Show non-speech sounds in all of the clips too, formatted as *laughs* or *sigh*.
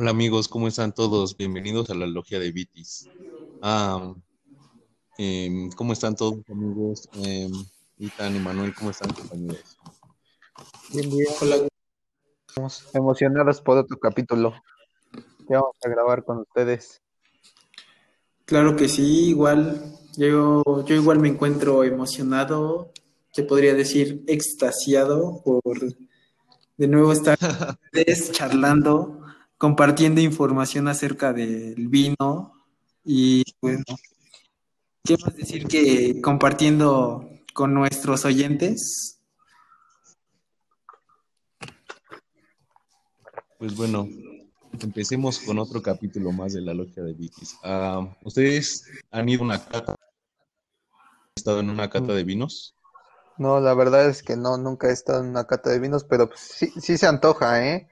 Hola amigos, ¿cómo están todos? Bienvenidos a la Logia de Vitis. Ah, em, ¿cómo están todos amigos? Eh, Itan y Manuel, ¿cómo están compañeros? Bien, bien. Hola. Estamos emocionados por otro capítulo que vamos a grabar con ustedes. Claro que sí, igual. Yo, yo igual me encuentro emocionado, se podría decir extasiado por de nuevo estar *laughs* ustedes charlando, compartiendo información acerca del vino y bueno, ¿qué más decir que compartiendo con nuestros oyentes? Pues bueno, empecemos con otro capítulo más de la logia de Vitis. Ah, ¿Ustedes han ido a una cata? ¿Han estado en una cata de vinos? No, la verdad es que no, nunca he estado en una cata de vinos, pero pues sí, sí se antoja, ¿eh?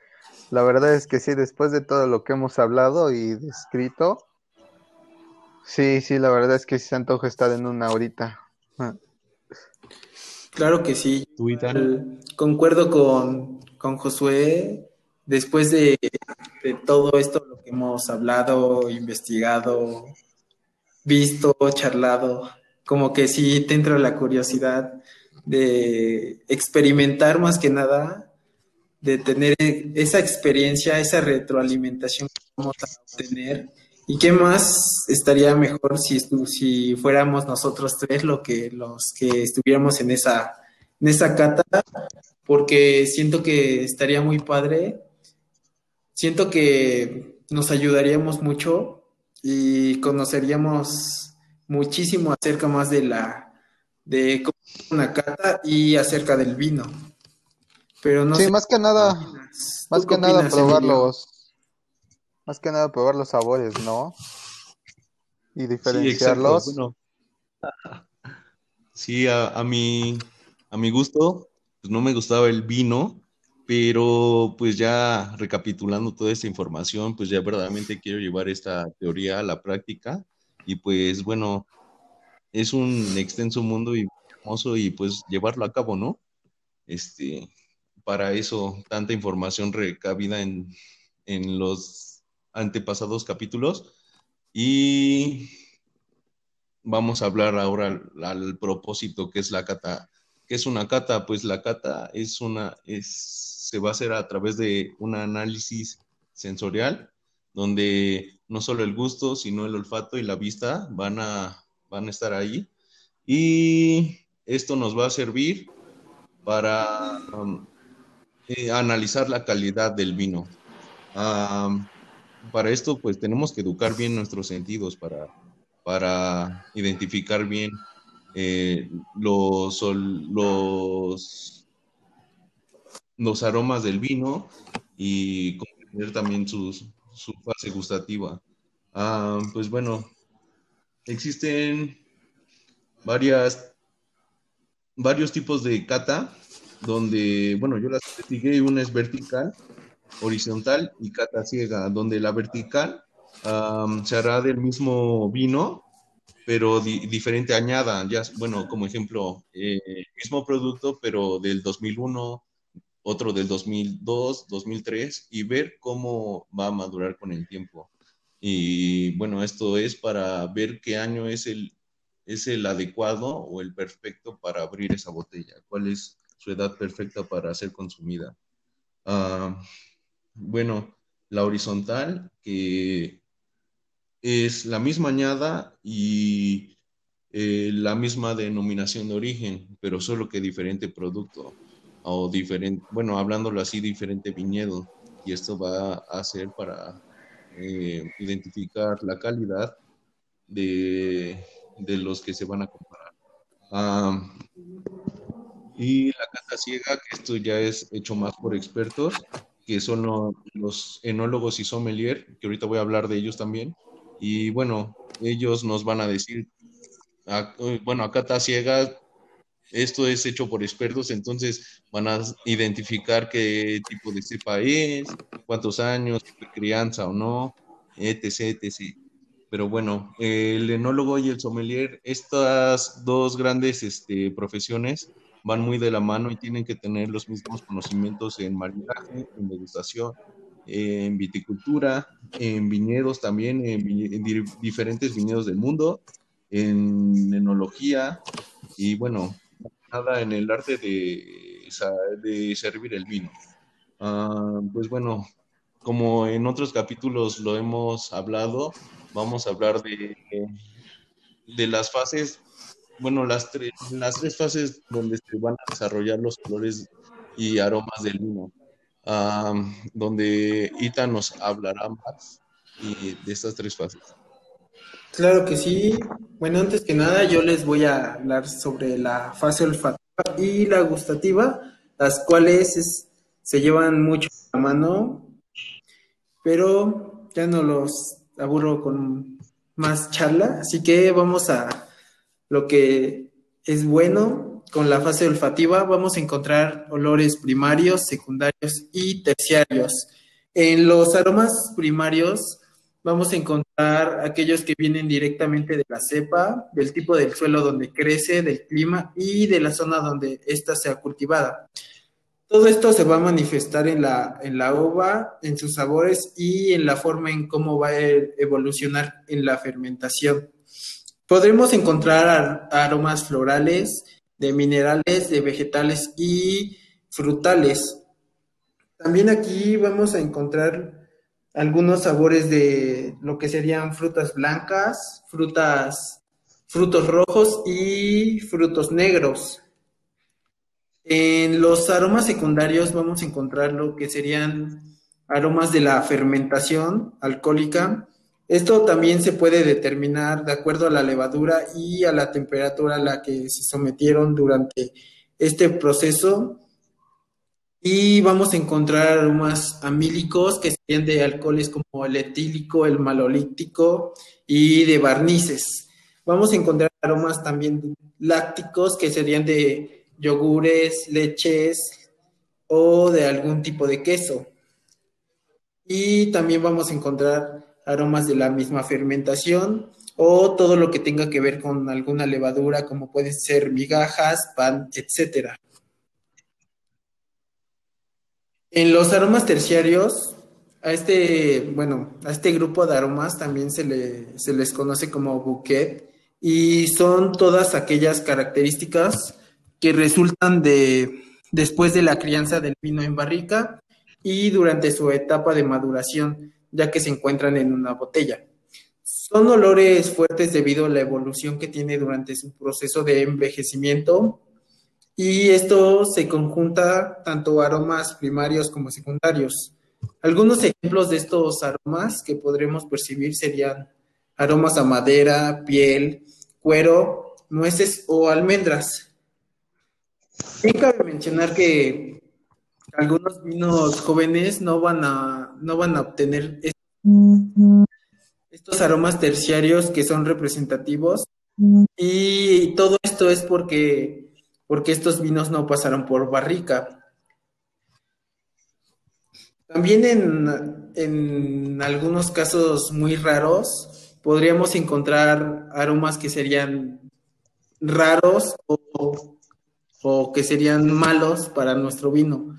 La verdad es que sí, después de todo lo que hemos hablado y descrito, sí, sí, la verdad es que sí se antoja estar en una ahorita. Claro que sí. Concuerdo con, con Josué. Después de, de todo esto, lo que hemos hablado, investigado, visto, charlado, como que sí te entra la curiosidad de experimentar más que nada, de tener esa experiencia, esa retroalimentación que vamos a obtener. ¿Y qué más estaría mejor si, si fuéramos nosotros tres lo que, los que estuviéramos en esa, en esa cata? Porque siento que estaría muy padre. Siento que nos ayudaríamos mucho y conoceríamos muchísimo acerca más de la de una cata y acerca del vino. Pero no sí, más que nada, más que nada probar los, más que nada probar los sabores, ¿no? Y diferenciarlos. Sí, a, a, mi, a mi gusto, pues no me gustaba el vino, pero pues ya recapitulando toda esta información, pues ya verdaderamente quiero llevar esta teoría a la práctica y pues bueno, es un extenso mundo y hermoso y pues llevarlo a cabo, ¿no? Este, para eso, tanta información recabida en, en los antepasados capítulos. Y vamos a hablar ahora al, propósito que es la cata. ¿Qué es una cata? Pues la cata es una, es, se va a hacer a través de un análisis sensorial, donde no solo el gusto, sino el olfato y la vista van a van a estar ahí. Y esto nos va a servir para um, eh, analizar la calidad del vino. para esto, pues tenemos que educar bien nuestros sentidos para, para identificar bien eh, los, los, los aromas del vino y comprender también su fase gustativa. pues bueno, existen varias, varios tipos de cata, donde, bueno, yo las investigué, una es vertical, horizontal y cata ciega, donde la vertical se hará del mismo vino, pero diferente añada, ya, bueno, como ejemplo, eh, mismo producto, pero del 2001, otro del 2002, 2003, y ver cómo va a madurar con el tiempo. Y bueno, esto es para ver qué año es el, es el adecuado o el perfecto para abrir esa botella, cuál es su edad perfecta para ser consumida. Ah, bueno, la horizontal, que es la misma añada y eh, la misma denominación de origen, pero solo que diferente producto o diferente, bueno, hablándolo así, diferente viñedo. Y esto va a ser para eh, identificar la calidad de, de, los que se van a comparar. Y la cata ciega, que esto ya es hecho más por expertos, que son los enólogos y sommelier, que ahorita voy a hablar de ellos también. Y bueno, ellos nos van a decir, bueno, a cata ciega esto es hecho por expertos, entonces van a identificar qué tipo de cepa es, cuántos años, crianza o no, etc, etc. Pero bueno, el enólogo y el sommelier, estas dos grandes este, profesiones van muy de la mano y tienen que tener los mismos conocimientos en maridaje, en degustación en viticultura, en viñedos también, en, diferentes viñedos del mundo, en enología y bueno, nada en el arte de, de servir el vino. Ah, pues bueno, como en otros capítulos lo hemos hablado, vamos a hablar de, de las fases, bueno, las, las tres fases donde se van a desarrollar los colores y aromas del vino, donde Ita nos hablará más de estas tres fases. Claro que sí. Bueno, antes que nada, yo les voy a hablar sobre la fase olfativa y la gustativa, las cuales se llevan mucho a mano, pero ya no los aburro con más charla, así que vamos a lo que es bueno con la fase olfativa vamos a encontrar olores primarios, secundarios y terciarios. En los aromas primarios vamos a encontrar aquellos que vienen directamente de la cepa, del tipo del suelo donde crece, del clima y de la zona donde ésta sea cultivada. Todo esto se va a manifestar en la, en la uva, en sus sabores y en la forma en cómo va a evolucionar en la fermentación. Podremos encontrar aromas florales, de minerales, de vegetales y frutales. También aquí vamos a encontrar algunos sabores de lo que serían frutas blancas, frutas, frutos rojos y frutos negros. En los aromas secundarios vamos a encontrar lo que serían aromas de la fermentación alcohólica, esto también se puede determinar de acuerdo a la levadura y a la temperatura a la que se sometieron durante este proceso. Y vamos a encontrar aromas amílicos que serían de alcoholes como el etílico, el malolítico y de barnices. Vamos a encontrar aromas también lácticos que serían de yogures, leches o de algún tipo de queso. Y también vamos a encontrar aromas de la misma fermentación o todo lo que tenga que ver con alguna levadura, como pueden ser migajas, pan, etc. En los aromas terciarios, a este, bueno, a este grupo de aromas también se, le, se les conoce como bouquet y son todas aquellas características que resultan de después de la crianza del vino en barrica y durante su etapa de maduración ya que se encuentran en una botella. Son olores fuertes debido a la evolución que tiene durante su proceso de envejecimiento y esto se conjunta tanto aromas primarios como secundarios. Algunos ejemplos de estos aromas que podremos percibir serían aromas a madera, piel, cuero, nueces o almendras. También cabe mencionar que algunos vinos jóvenes no van a, no van a obtener estos aromas terciarios que son representativos. Y todo esto es porque, porque estos vinos no pasaron por barrica. También en, en algunos casos muy raros podríamos encontrar aromas que serían raros o o que serían malos para nuestro vino.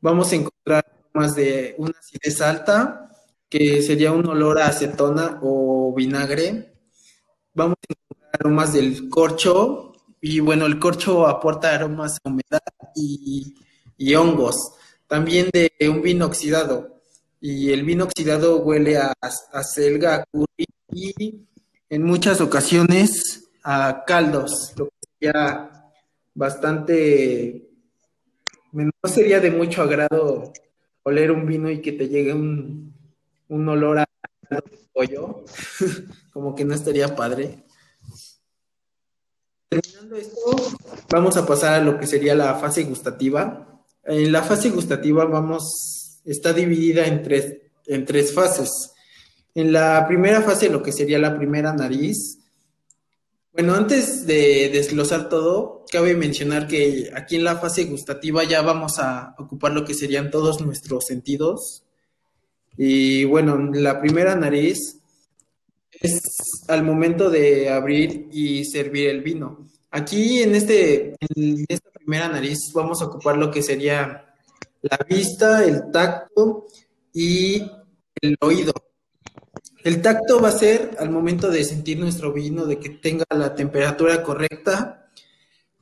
Vamos a encontrar más de una acidez alta, que sería un olor a acetona o vinagre. Vamos a encontrar aromas del corcho, y bueno, el corcho aporta aromas a humedad y, hongos. También de un vino oxidado. Y el vino oxidado huele a, a selga, curry y en muchas ocasiones a caldos, lo que sería bastante, no sería de mucho agrado oler un vino y que te llegue un, un olor a pollo, *laughs* como que no estaría padre. Terminando esto, vamos a pasar a lo que sería la fase gustativa. En la fase gustativa vamos, está dividida en tres, en tres fases. En la primera fase, lo que sería la primera nariz, bueno, antes de desglosar todo, cabe mencionar que aquí en la fase gustativa ya vamos a ocupar lo que serían todos nuestros sentidos. Y bueno, la primera nariz es al momento de abrir y servir el vino. Aquí en, este, en esta primera nariz vamos a ocupar lo que sería la vista, el tacto y el oído. El tacto va a ser al momento de sentir nuestro vino, de que tenga la temperatura correcta.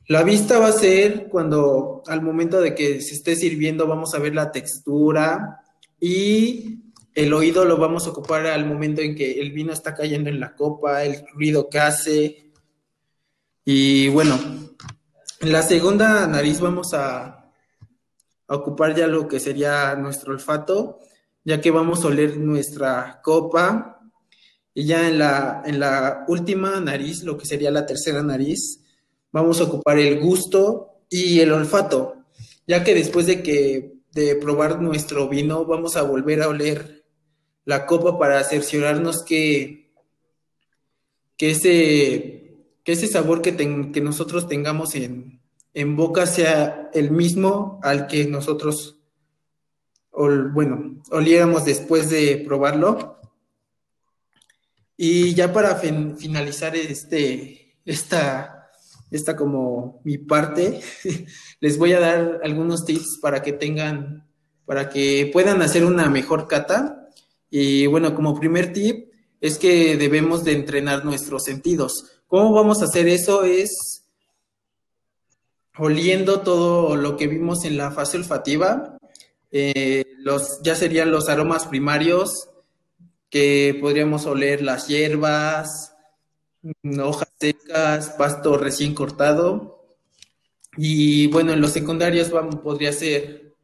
La vista va a ser cuando al momento de que se esté sirviendo vamos a ver la textura y el oído lo vamos a ocupar al momento en que el vino está cayendo en la copa, el ruido que hace. Y bueno, en la segunda nariz vamos a, a ocupar ya lo que sería nuestro olfato ya que vamos a oler nuestra copa. Y ya en la, en la última nariz, lo que sería la tercera nariz, vamos a ocupar el gusto y el olfato, ya que después de que de probar nuestro vino, vamos a volver a oler la copa para cerciorarnos que, que, ese, que ese sabor que, que nosotros tengamos en, en boca sea el mismo al que nosotros bueno, oliéramos después de probarlo. Y ya para finalizar este, esta, esta como mi parte, *laughs* les voy a dar algunos tips para que tengan, para que puedan hacer una mejor cata. Y bueno, como primer tip es que debemos de entrenar nuestros sentidos. ¿Cómo vamos a hacer eso? Es oliendo todo lo que vimos en la fase olfativa, eh, los, ya serían los aromas primarios, que podríamos oler las hierbas, mm, hojas secas, pasto recién cortado. Y bueno, en los secundarios vamos, podría ser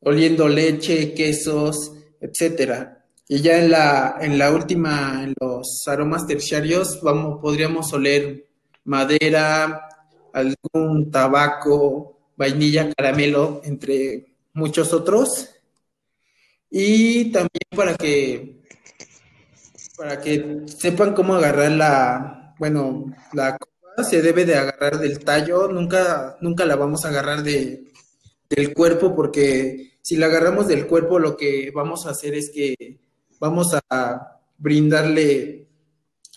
oliendo leche, quesos, etcétera. Y ya en la, en la última, en los aromas terciarios, vamos, podríamos oler madera, algún tabaco, vainilla, caramelo, entre muchos otros. Y también para que, para que sepan cómo agarrar la, bueno, la copa se debe de agarrar del tallo, nunca, nunca la vamos a agarrar de, del cuerpo porque si la agarramos del cuerpo lo que vamos a hacer es que vamos a brindarle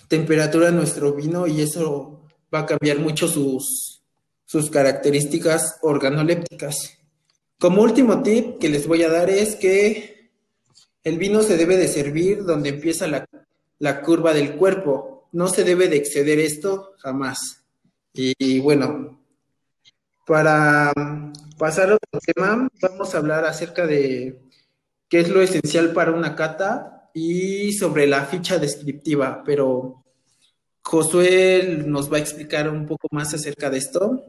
temperatura a nuestro vino y eso va a cambiar mucho sus, sus características organolépticas. Como último tip que les voy a dar es que el vino se debe de servir donde empieza la, curva del cuerpo. No se debe de exceder esto jamás. Y, bueno, para pasar a otro tema, vamos a hablar acerca de qué es lo esencial para una cata y sobre la ficha descriptiva, pero Josué nos va a explicar un poco más acerca de esto.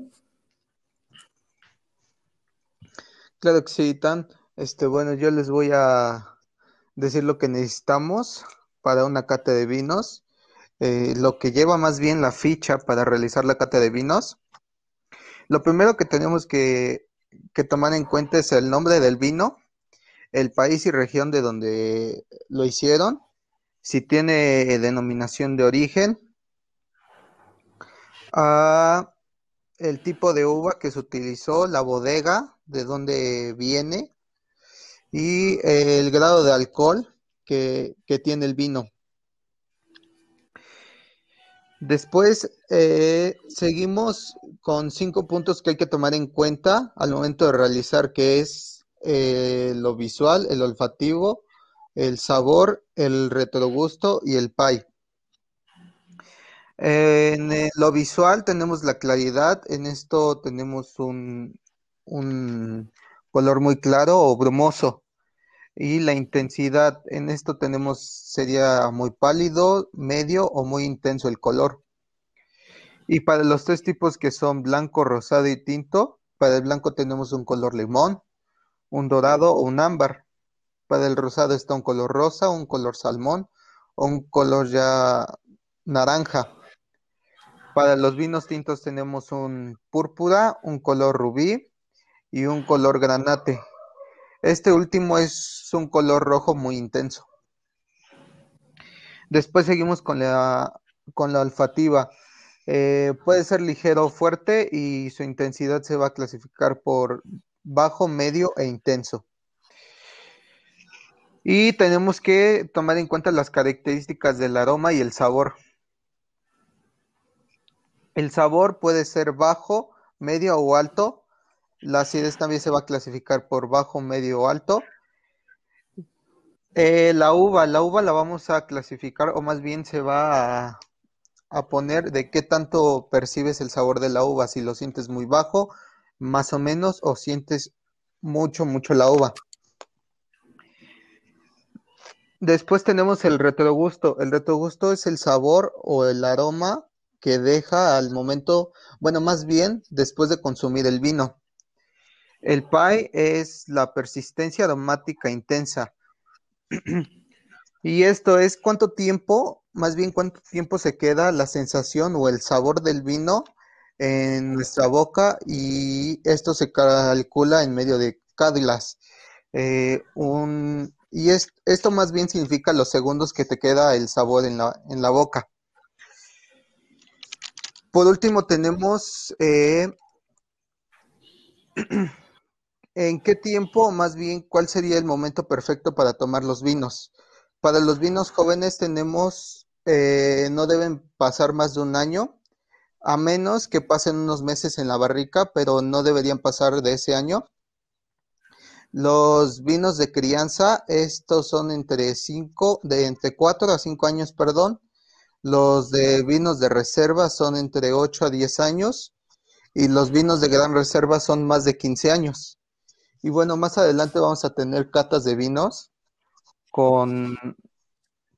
Claro que sí, Tan. Este, bueno, yo les voy a decir lo que necesitamos para una cata de vinos. Eh, lo que lleva más bien la ficha para realizar la cata de vinos. Lo primero que tenemos que, que tomar en cuenta es el nombre del vino, el país y región de donde lo hicieron, si tiene denominación de origen, ah, el tipo de uva que se utilizó, la bodega, de dónde viene y el grado de alcohol que, tiene el vino. Después eh, seguimos con cinco puntos que hay que tomar en cuenta al momento de realizar, que es eh, lo visual, el olfativo, el sabor, el retrogusto y el pie. En lo visual tenemos la claridad, en esto tenemos un, un color muy claro o brumoso. Y la intensidad en esto tenemos sería muy pálido, medio o muy intenso el color. Y para los tres tipos que son blanco, rosado y tinto, para el blanco tenemos un color limón, un dorado o un ámbar. Para el rosado está un color rosa, un color salmón o un color ya naranja. Para los vinos tintos tenemos un púrpura, un color rubí, y un color granate. Este último es un color rojo muy intenso. Después seguimos con la, con la olfativa. Eh, puede ser ligero o fuerte y su intensidad se va a clasificar por bajo, medio e intenso. Y tenemos que tomar en cuenta las características del aroma y el sabor. El sabor puede ser bajo, medio o alto, la acidez también se va a clasificar por bajo, medio o alto. Eh, la uva, la uva la vamos a clasificar o más bien se va a, a poner de qué tanto percibes el sabor de la uva, si lo sientes muy bajo, más o menos, o sientes mucho, mucho la uva. Después tenemos el retrogusto. El retrogusto es el sabor o el aroma que deja al momento, bueno, más bien después de consumir el vino. El pie es la persistencia aromática intensa. y esto es cuánto tiempo, más bien cuánto tiempo se queda la sensación o el sabor del vino en nuestra boca y esto se calcula en medio de cádilas. Eh, y es, esto más bien significa los segundos que te queda el sabor en la, en la boca. Por último tenemos eh, *clears throat* en qué tiempo, más bien, cuál sería el momento perfecto para tomar los vinos. Para los vinos jóvenes tenemos, eh, no deben pasar más de un año, a menos que pasen unos meses en la barrica, pero no deberían pasar de ese año. Los vinos de crianza, estos son entre cinco, de entre 4 a 5 años, perdón. Los de vinos de reserva son entre 8 a 10 años y los vinos de gran reserva son más de 15 años. Y bueno, más adelante vamos a tener catas de vinos con,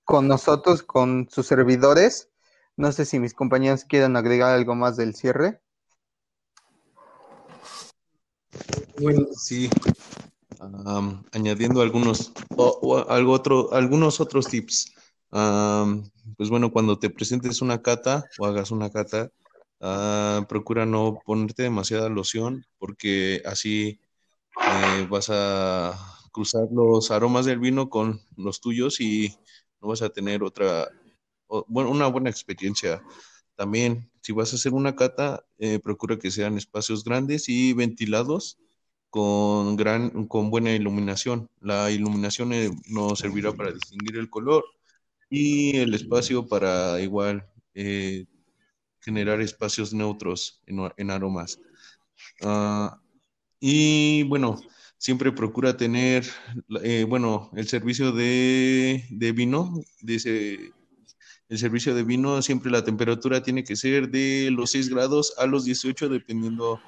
con nosotros, con sus servidores. No sé si mis compañeros quieren agregar algo más del cierre. Bueno, sí, añadiendo algunos, o, algo otro, algunos otros tips. pues bueno, cuando te presentes una cata o hagas una cata, ah, procura no ponerte demasiada loción porque así eh, vas a cruzar los aromas del vino con los tuyos y no vas a tener otra, bueno, una buena experiencia. También, si vas a hacer una cata, eh, procura que sean espacios grandes y ventilados con, gran, con buena iluminación. La iluminación eh, nos servirá para distinguir el color y el espacio para igual eh, generar espacios neutros en, aromas. Ah, y bueno, siempre procura tener, eh, bueno, el servicio de, de vino, dice, el servicio de vino, siempre la temperatura tiene que ser de los 6 grados a los 18, dependiendo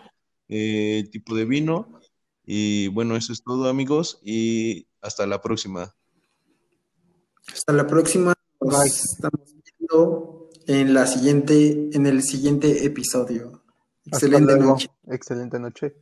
el tipo de vino. Y bueno, eso es todo amigos y hasta la próxima. Hasta la próxima. Nos estamos viendo en la siguiente, en el siguiente episodio. Excelente noche. Excelente noche.